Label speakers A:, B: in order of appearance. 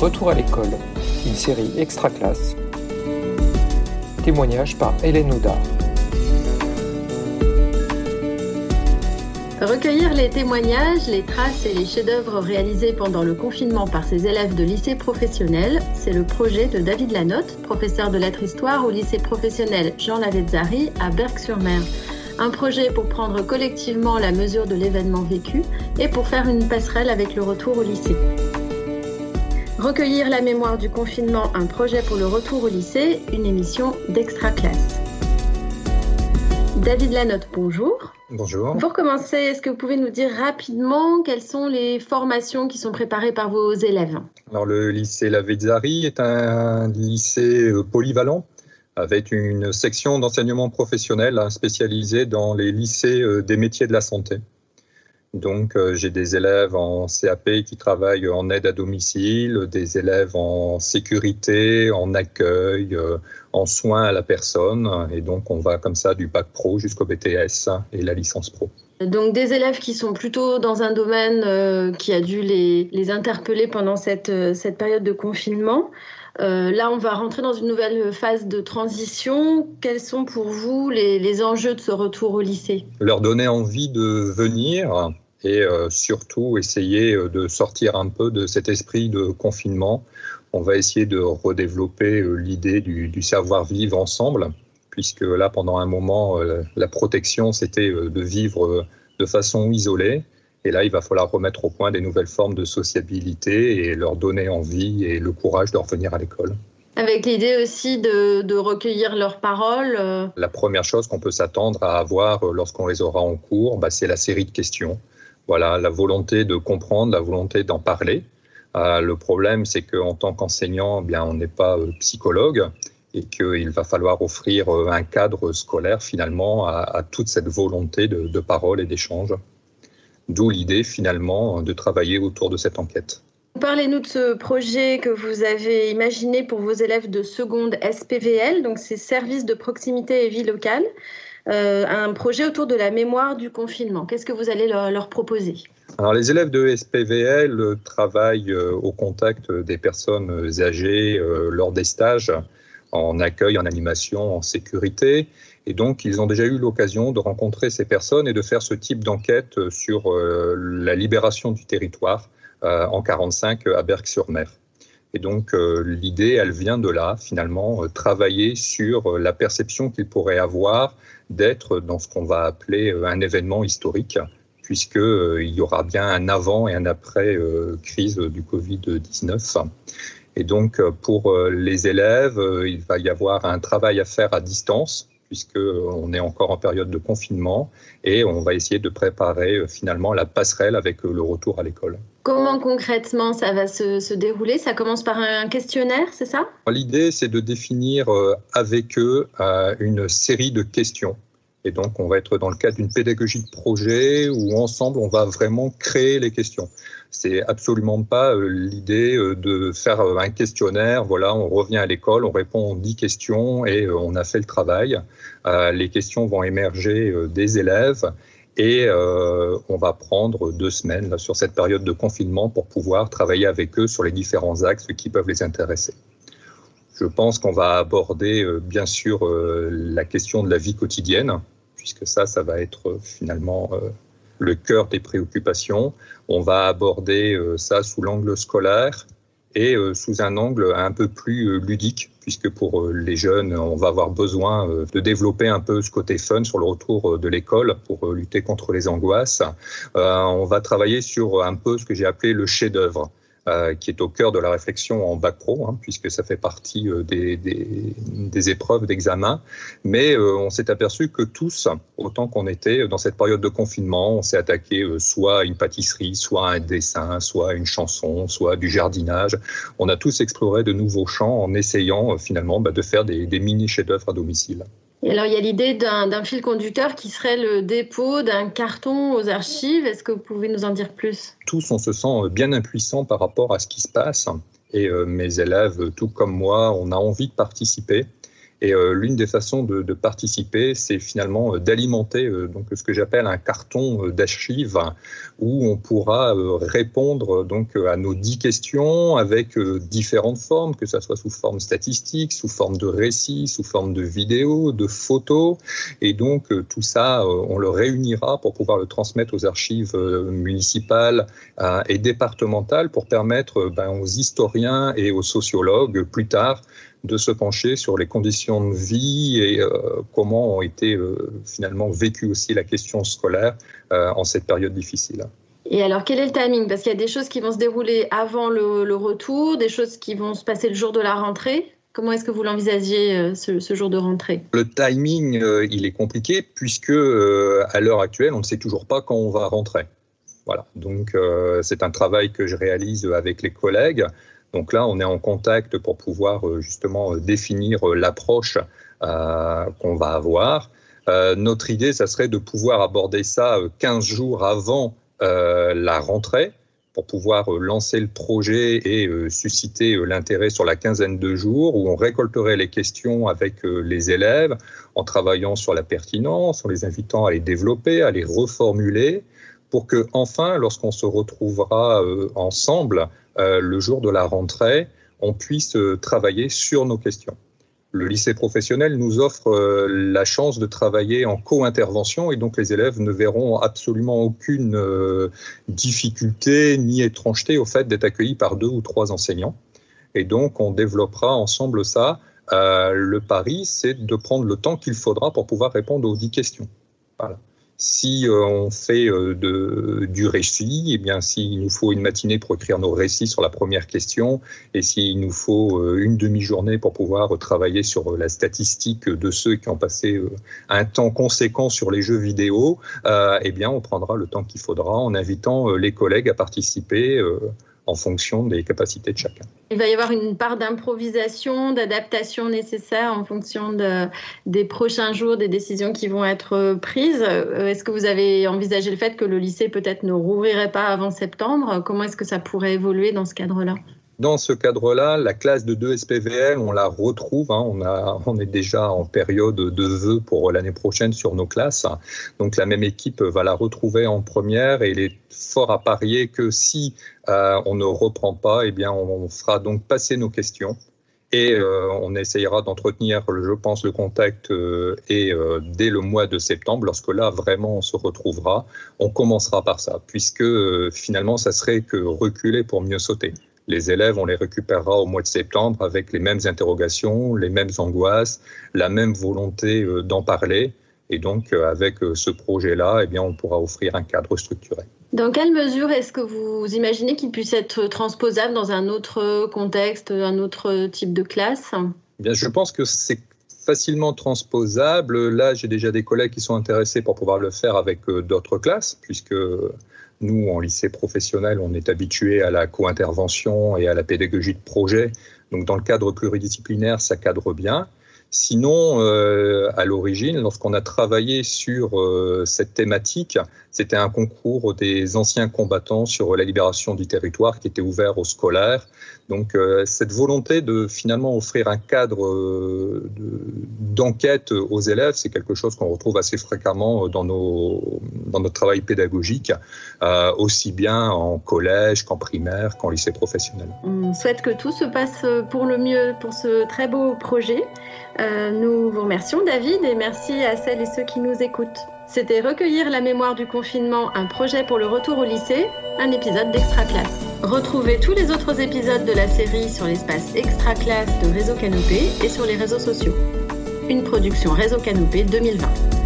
A: Retour à l'école, une série extra classe. Témoignage par Hélène Audard.
B: Recueillir les témoignages, les traces et les chefs-d'œuvre réalisés pendant le confinement par ses élèves de lycée professionnel, c'est le projet de David Lanotte, professeur de lettres histoire au lycée professionnel Jean Lavezzari à Berck-sur-Mer. Un projet pour prendre collectivement la mesure de l'événement vécu et pour faire une passerelle avec le retour au lycée. Recueillir la mémoire du confinement, un projet pour le retour au lycée, une émission d'extra classe. David Lanotte, bonjour.
C: Bonjour.
B: Pour commencer, est-ce que vous pouvez nous dire rapidement quelles sont les formations qui sont préparées par vos élèves?
C: Alors, le lycée Lavezzari est un lycée euh, polyvalent avec une section d'enseignement professionnel hein, spécialisée dans les lycées euh, des métiers de la santé. Donc, euh, j'ai des élèves en CAP qui travaillent en aide à domicile, des élèves en sécurité, en accueil, euh, en soins à la personne. Et donc, on va comme ça du bac pro jusqu'au BTS et la licence pro.
B: Donc, des élèves qui sont plutôt dans un domaine euh, qui a dû les, les interpeller pendant cette, cette période de confinement. Euh, là, on va rentrer dans une nouvelle phase de transition. Quels sont pour vous les, les enjeux de ce retour au lycée?
C: Leur donner envie de venir et euh, surtout essayer euh, de sortir un peu de cet esprit de confinement. On va essayer de redévelopper euh, l'idée du, du savoir-vivre ensemble, puisque là, pendant un moment, la protection, c'était de vivre de façon isolée. Et là, il va falloir remettre au point des nouvelles formes de sociabilité et leur donner envie et le courage de revenir à l'école.
B: Avec l'idée aussi de, de, recueillir leurs paroles.
C: La première chose qu'on peut s'attendre à avoir lorsqu'on les aura en cours, bah, c'est la série de questions. Voilà, la volonté de comprendre, la volonté d'en parler. Euh, le problème, c'est qu'en tant qu'enseignant, eh bien, on n'est pas euh, psychologue et qu'il va falloir offrir euh, un cadre scolaire finalement à, toute cette volonté de, parole et d'échange. D'où l'idée finalement de travailler autour de cette enquête.
B: Parlez-nous de ce projet que vous avez imaginé pour vos élèves de seconde SPVL, donc c'est Service de proximité et vie locale euh, un projet autour de la mémoire du confinement. Qu'est-ce que vous allez leur, proposer?
C: Alors, les élèves de SPVL travaillent euh, au contact des personnes âgées euh, lors des stages en accueil, en animation, en sécurité. Et donc, ils ont déjà eu l'occasion de rencontrer ces personnes et de faire ce type d'enquête sur la libération du territoire en 45 à Berck-sur-Mer. Et donc, euh, l'idée, elle vient de là, finalement, travailler sur la perception qu'ils pourraient avoir d'être dans ce qu'on va appeler euh, un événement historique, puisqu'il euh, y aura bien un avant et un après euh, crise du Covid-19. Et donc, pour les élèves, il va y avoir un travail à faire à distance, puisqu'on est encore en période de confinement, et on va essayer de préparer finalement la passerelle avec le retour à l'école.
B: Comment concrètement ça va se, dérouler? Ça commence par un questionnaire, c'est ça?
C: L'idée, c'est de définir avec eux une série de questions et donc, on va être dans le cadre d'une pédagogie de projet où ensemble, on va vraiment créer les questions. C'est absolument pas euh, l'idée euh, de faire euh, un questionnaire. Voilà, on revient à l'école, on répond 10 questions et on a fait le travail. Les questions vont émerger des élèves et on va prendre deux semaines sur cette période de confinement pour pouvoir travailler avec eux sur les différents axes qui peuvent les intéresser. Je pense qu'on va aborder euh, bien sûr euh, la question de la vie quotidienne, puisque ça, ça va être euh, finalement le cœur des préoccupations. On va aborder ça sous l'angle scolaire et sous un angle un peu plus ludique, puisque pour les jeunes, on va avoir besoin de développer un peu ce côté fun sur le retour de l'école pour lutter contre les angoisses. On va travailler sur un peu ce que j'ai appelé le chef-d'œuvre. Euh, qui est au cœur de la réflexion en bac pro, hein, puisque ça fait partie euh, des, épreuves d'examen. Mais euh, on s'est aperçu que tous, autant qu'on était dans cette période de confinement, on s'est attaqué soit à une pâtisserie, soit à un dessin, soit à une chanson, soit du jardinage. On a tous exploré de nouveaux champs en essayant finalement bah, de faire des, des mini chefs-d'œuvre à domicile.
B: Alors, il y a l'idée d'un fil conducteur qui serait le dépôt d'un carton aux archives. Est-ce que vous pouvez nous en dire plus?
C: Tous, on se sent bien impuissant par rapport à ce qui se passe. Et euh, mes élèves, tout comme moi, on a envie de participer. Et l'une des façons de, participer, c'est finalement d'alimenter donc ce que j'appelle un carton d'archives où on pourra répondre donc à nos dix questions avec différentes formes, que ce soit sous forme statistique, sous forme de récits, sous forme de vidéos, de photos. Et donc tout ça, on le réunira pour pouvoir le transmettre aux archives municipales et départementales pour permettre ben, aux historiens et aux sociologues plus tard de se pencher sur les conditions de vie et euh, comment ont été euh, finalement vécues aussi la question scolaire euh, en cette période difficile.
B: Et alors, quel est le timing? Parce qu'il y a des choses qui vont se dérouler avant le, retour, des choses qui vont se passer le jour de la rentrée. Comment est-ce que vous l'envisagez ce, jour de rentrée?
C: Le timing, il est compliqué puisque à l'heure actuelle, on ne sait toujours pas quand on va rentrer. Voilà. Donc, c'est un travail que je réalise avec les collègues. Donc là, on est en contact pour pouvoir euh, justement euh, définir euh, l'approche qu'on va avoir. notre idée, ça serait de pouvoir aborder ça 15 jours avant la rentrée pour pouvoir lancer le projet et susciter l'intérêt sur la quinzaine de jours où on récolterait les questions avec les élèves en travaillant sur la pertinence, en les invitant à les développer, à les reformuler pour que enfin, lorsqu'on se retrouvera ensemble euh, le jour de la rentrée, on puisse euh, travailler sur nos questions. Le lycée professionnel nous offre euh, la chance de travailler en co-intervention et donc les élèves ne verront absolument aucune difficulté ni étrangeté au fait d'être accueillis par deux ou trois enseignants. Et donc on développera ensemble ça. le pari, c'est de prendre le temps qu'il faudra pour pouvoir répondre aux dix questions. Voilà. Si euh, on fait euh, de, du récit, eh bien, s'il nous faut une matinée pour écrire nos récits sur la première question, et s'il nous faut euh, une demi-journée pour pouvoir travailler sur la statistique de ceux qui ont passé un temps conséquent sur les jeux vidéo, eh bien, on prendra le temps qu'il faudra en invitant les collègues à participer en fonction des capacités de chacun.
B: Il va y avoir une part d'improvisation, d'adaptation nécessaire en fonction de, des prochains jours, des décisions qui vont être prises. Euh, est-ce que vous avez envisagé le fait que le lycée peut-être ne rouvrirait pas avant septembre? Comment est-ce que ça pourrait évoluer dans ce cadre-là?
C: Dans ce cadre-là, la classe de 2 SPVL, on la retrouve. Hein, on, est déjà en période de vœux pour l'année prochaine sur nos classes. Donc la même équipe va la retrouver en première et il est fort à parier que si euh, on ne reprend pas, eh bien on, fera donc passer nos questions et euh, on essayera d'entretenir, je pense, le contact euh, et dès le mois de septembre, lorsque là vraiment on se retrouvera, on commencera par ça, puisque finalement ça serait que reculer pour mieux sauter les élèves, on les récupérera au mois de septembre avec les mêmes interrogations, les mêmes angoisses, la même volonté euh, d'en parler. Et donc, euh, avec euh, ce projet-là, eh bien, on pourra offrir un cadre structuré.
B: Dans quelle mesure est-ce que vous imaginez qu'il puisse être transposable dans un autre contexte, un autre type de classe?
C: Eh bien, Je pense que c'est facilement transposable. Là, j'ai déjà des collègues qui sont intéressés pour pouvoir le faire avec d'autres classes, puisque nous, en lycée professionnel, on est habitué à la co-intervention et à la pédagogie de projet. Donc, dans le cadre pluridisciplinaire, ça cadre bien. Sinon, euh, à l'origine, lorsqu'on a travaillé sur euh, cette thématique, c'était un concours des anciens combattants sur la libération du territoire qui était ouvert aux scolaires. Donc, euh, cette volonté de finalement offrir un cadre d'enquête aux élèves, c'est quelque chose qu'on retrouve assez fréquemment dans, nos, dans notre travail pédagogique, aussi bien en collège qu'en primaire qu'en lycée professionnel.
B: On souhaite que tout se passe pour le mieux pour ce très beau projet. Euh, nous vous remercions David et merci à celles et ceux qui nous écoutent. C'était Recueillir la mémoire du confinement, un projet pour le retour au lycée, un épisode d'Extra Classe. Retrouvez tous les autres épisodes de la série sur l'espace Extra Classe de Réseau Canopé et sur les réseaux sociaux. Une production Réseau Canopé 2020.